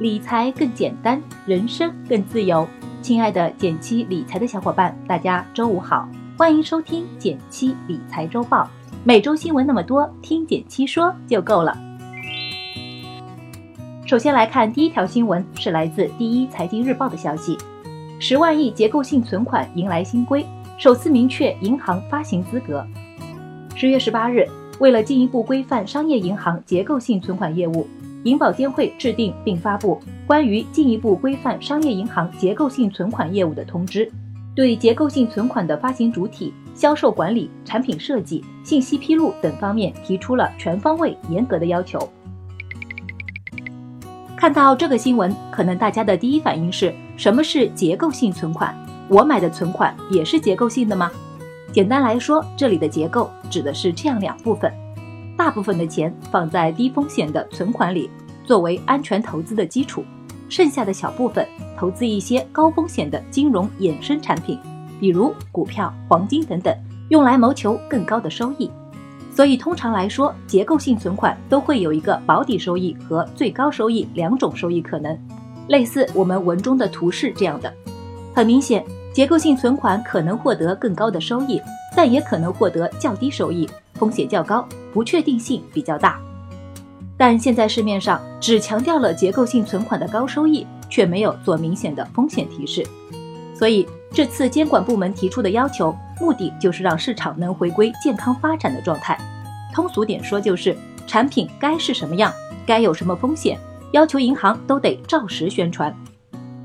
理财更简单，人生更自由。亲爱的减七理财的小伙伴，大家周五好，欢迎收听减七理财周报。每周新闻那么多，听减七说就够了。首先来看第一条新闻，是来自第一财经日报的消息：十万亿结构性存款迎来新规，首次明确银行发行资格。十月十八日。为了进一步规范商业银行结构性存款业务，银保监会制定并发布关于进一步规范商业银行结构性存款业务的通知，对结构性存款的发行主体、销售管理、产品设计、信息披露等方面提出了全方位、严格的要求。看到这个新闻，可能大家的第一反应是什么是结构性存款？我买的存款也是结构性的吗？简单来说，这里的结构指的是这样两部分：大部分的钱放在低风险的存款里，作为安全投资的基础；剩下的小部分投资一些高风险的金融衍生产品，比如股票、黄金等等，用来谋求更高的收益。所以，通常来说，结构性存款都会有一个保底收益和最高收益两种收益可能，类似我们文中的图示这样的。很明显。结构性存款可能获得更高的收益，但也可能获得较低收益，风险较高，不确定性比较大。但现在市面上只强调了结构性存款的高收益，却没有做明显的风险提示。所以这次监管部门提出的要求，目的就是让市场能回归健康发展的状态。通俗点说，就是产品该是什么样，该有什么风险，要求银行都得照实宣传。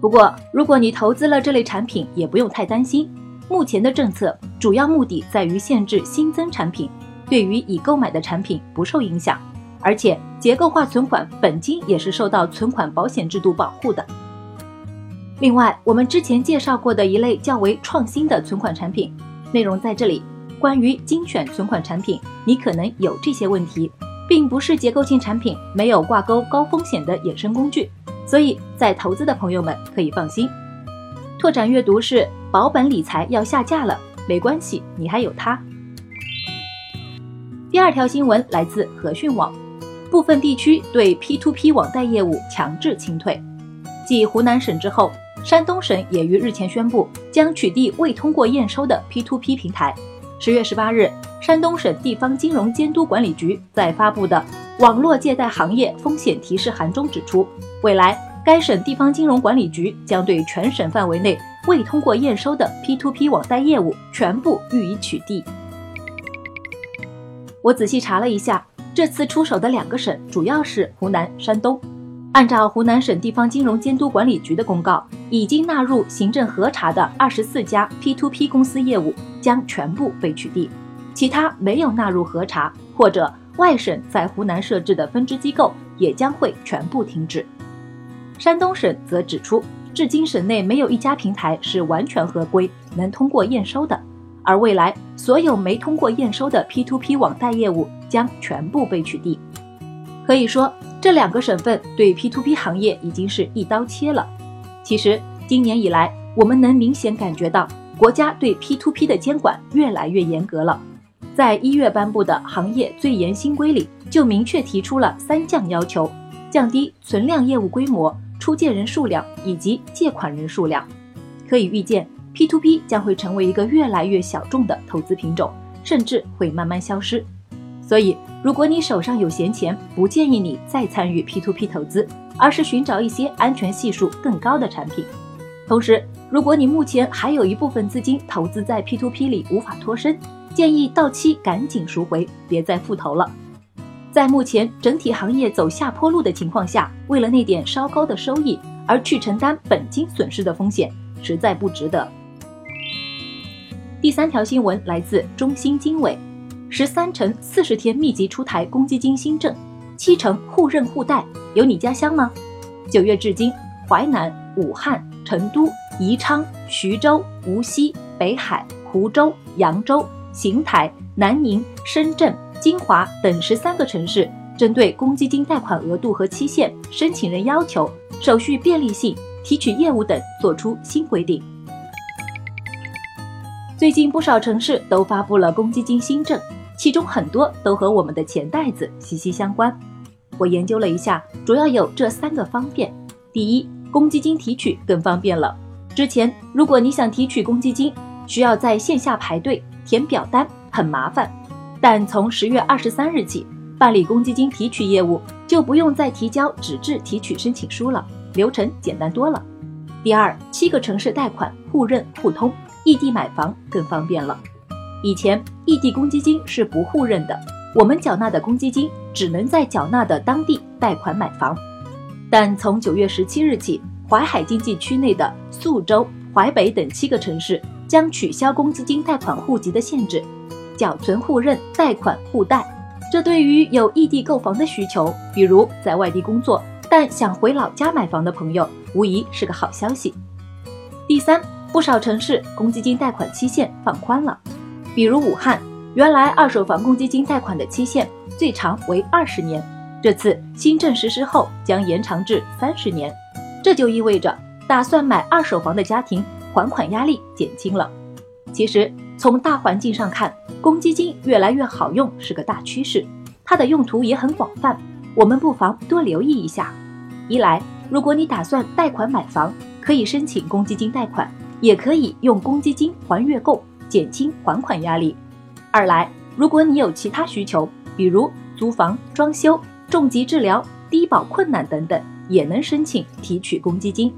不过，如果你投资了这类产品，也不用太担心。目前的政策主要目的在于限制新增产品，对于已购买的产品不受影响。而且，结构化存款本金也是受到存款保险制度保护的。另外，我们之前介绍过的一类较为创新的存款产品内容在这里。关于精选存款产品，你可能有这些问题，并不是结构性产品，没有挂钩高风险的衍生工具。所以在投资的朋友们可以放心，拓展阅读是保本理财要下架了，没关系，你还有它。第二条新闻来自和讯网，部分地区对 P2P 网贷业务强制清退。继湖南省之后，山东省也于日前宣布将取缔未通过验收的 P2P 平台。十月十八日，山东省地方金融监督管理局在发布的《网络借贷行业风险提示函》中指出。未来，该省地方金融管理局将对全省范围内未通过验收的 P2P 网贷业务全部予以取缔。我仔细查了一下，这次出手的两个省主要是湖南、山东。按照湖南省地方金融监督管理局的公告，已经纳入行政核查的二十四家 P2P 公司业务将全部被取缔，其他没有纳入核查或者外省在湖南设置的分支机构也将会全部停止。山东省则指出，至今省内没有一家平台是完全合规、能通过验收的，而未来所有没通过验收的 P2P 网贷业务将全部被取缔。可以说，这两个省份对 P2P 行业已经是一刀切了。其实，今年以来，我们能明显感觉到国家对 P2P 的监管越来越严格了。在一月颁布的行业最严新规里，就明确提出了三降要求：降低存量业务规模。出借人数量以及借款人数量，可以预见，P2P 将会成为一个越来越小众的投资品种，甚至会慢慢消失。所以，如果你手上有闲钱，不建议你再参与 P2P 投资，而是寻找一些安全系数更高的产品。同时，如果你目前还有一部分资金投资在 P2P 里无法脱身，建议到期赶紧赎回，别再复投了。在目前整体行业走下坡路的情况下，为了那点稍高的收益而去承担本金损失的风险，实在不值得。第三条新闻来自中新经纬，十三城四十天密集出台公积金新政，七成互认互贷，有你家乡吗？九月至今，淮南、武汉、成都、宜昌、徐州、无锡、北海、湖州、扬州、邢台、南宁、深圳。金华等十三个城市针对公积金贷款额度和期限、申请人要求、手续便利性、提取业务等作出新规定。最近不少城市都发布了公积金新政，其中很多都和我们的钱袋子息息相关。我研究了一下，主要有这三个方便：第一，公积金提取更方便了。之前如果你想提取公积金，需要在线下排队填表单，很麻烦。但从十月二十三日起，办理公积金提取业务就不用再提交纸质提取申请书了，流程简单多了。第二，七个城市贷款互认互通，异地买房更方便了。以前异地公积金是不互认的，我们缴纳的公积金只能在缴纳的当地贷款买房。但从九月十七日起，淮海经济区内的宿州、淮北等七个城市将取消公积金贷款户籍的限制，缴存互认，贷款互贷。这对于有异地购房的需求，比如在外地工作但想回老家买房的朋友，无疑是个好消息。第三，不少城市公积金贷款期限放宽了，比如武汉，原来二手房公积金贷款的期限最长为二十年。这次新政实施后，将延长至三十年，这就意味着打算买二手房的家庭还款压力减轻了。其实从大环境上看，公积金越来越好用是个大趋势，它的用途也很广泛，我们不妨多留意一下。一来，如果你打算贷款买房，可以申请公积金贷款，也可以用公积金还月供，减轻还款压力；二来，如果你有其他需求，比如租房、装修。重疾治疗、低保困难等等，也能申请提取公积金。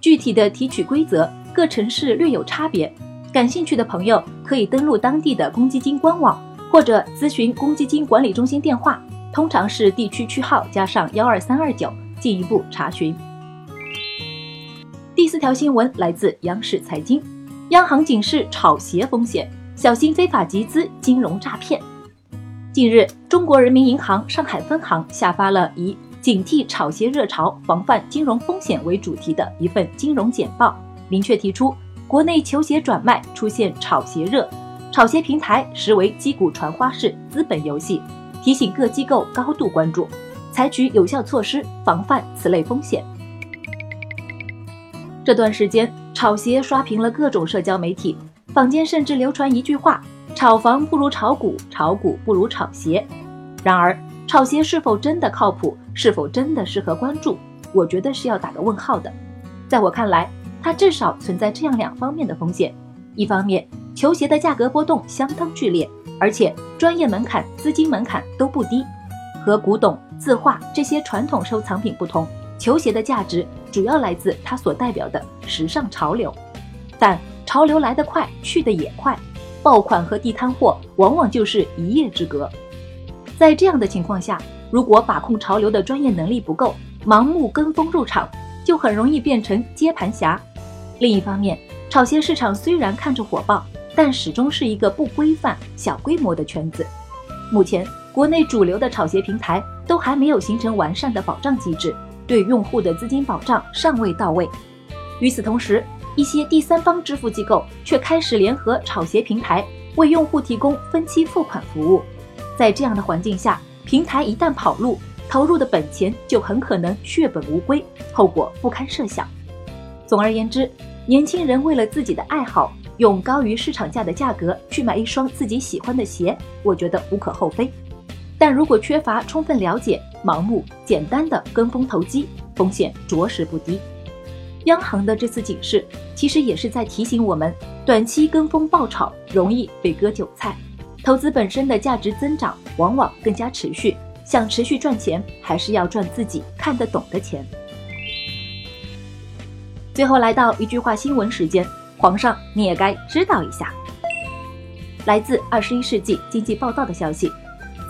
具体的提取规则，各城市略有差别。感兴趣的朋友可以登录当地的公积金官网，或者咨询公积金管理中心电话，通常是地区区号加上幺二三二九，进一步查询。第四条新闻来自央视财经，央行警示炒鞋风险，小心非法集资、金融诈骗。近日，中国人民银行上海分行下发了以“警惕炒鞋热潮，防范金融风险”为主题的一份金融简报，明确提出，国内球鞋转卖出现炒鞋热，炒鞋平台实为击鼓传花式资本游戏，提醒各机构高度关注，采取有效措施防范此类风险。这段时间，炒鞋刷屏了各种社交媒体，坊间甚至流传一句话。炒房不如炒股，炒股不如炒鞋。然而，炒鞋是否真的靠谱，是否真的适合关注？我觉得是要打个问号的。在我看来，它至少存在这样两方面的风险：一方面，球鞋的价格波动相当剧烈，而且专业门槛、资金门槛都不低。和古董、字画这些传统收藏品不同，球鞋的价值主要来自它所代表的时尚潮流。但潮流来得快，去得也快。爆款和地摊货往往就是一夜之隔，在这样的情况下，如果把控潮流的专业能力不够，盲目跟风入场，就很容易变成接盘侠。另一方面，炒鞋市场虽然看着火爆，但始终是一个不规范、小规模的圈子。目前，国内主流的炒鞋平台都还没有形成完善的保障机制，对用户的资金保障尚未到位。与此同时，一些第三方支付机构却开始联合炒鞋平台，为用户提供分期付款服务。在这样的环境下，平台一旦跑路，投入的本钱就很可能血本无归，后果不堪设想。总而言之，年轻人为了自己的爱好，用高于市场价的价格去买一双自己喜欢的鞋，我觉得无可厚非。但如果缺乏充分了解，盲目简单的跟风投机，风险着实不低。央行的这次警示，其实也是在提醒我们，短期跟风爆炒容易被割韭菜，投资本身的价值增长往往更加持续。想持续赚钱，还是要赚自己看得懂的钱。最后来到一句话新闻时间，皇上你也该知道一下。来自《二十一世纪经济报道》的消息，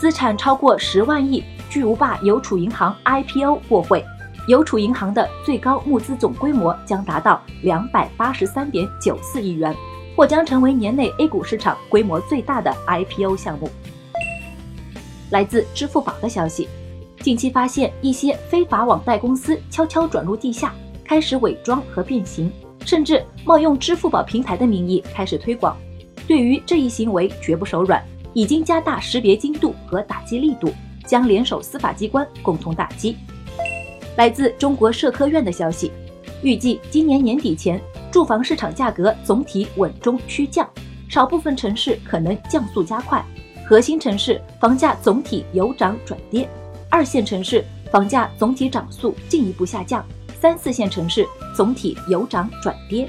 资产超过十万亿巨无霸邮储银行 IPO 过会。邮储银行的最高募资总规模将达到两百八十三点九四亿元，或将成为年内 A 股市场规模最大的 IPO 项目。来自支付宝的消息，近期发现一些非法网贷公司悄悄转入地下，开始伪装和变形，甚至冒用支付宝平台的名义开始推广。对于这一行为绝不手软，已经加大识别精度和打击力度，将联手司法机关共同打击。来自中国社科院的消息，预计今年年底前，住房市场价格总体稳中趋降，少部分城市可能降速加快，核心城市房价总体由涨转跌，二线城市房价总体涨速进一步下降，三四线城市总体由涨转跌。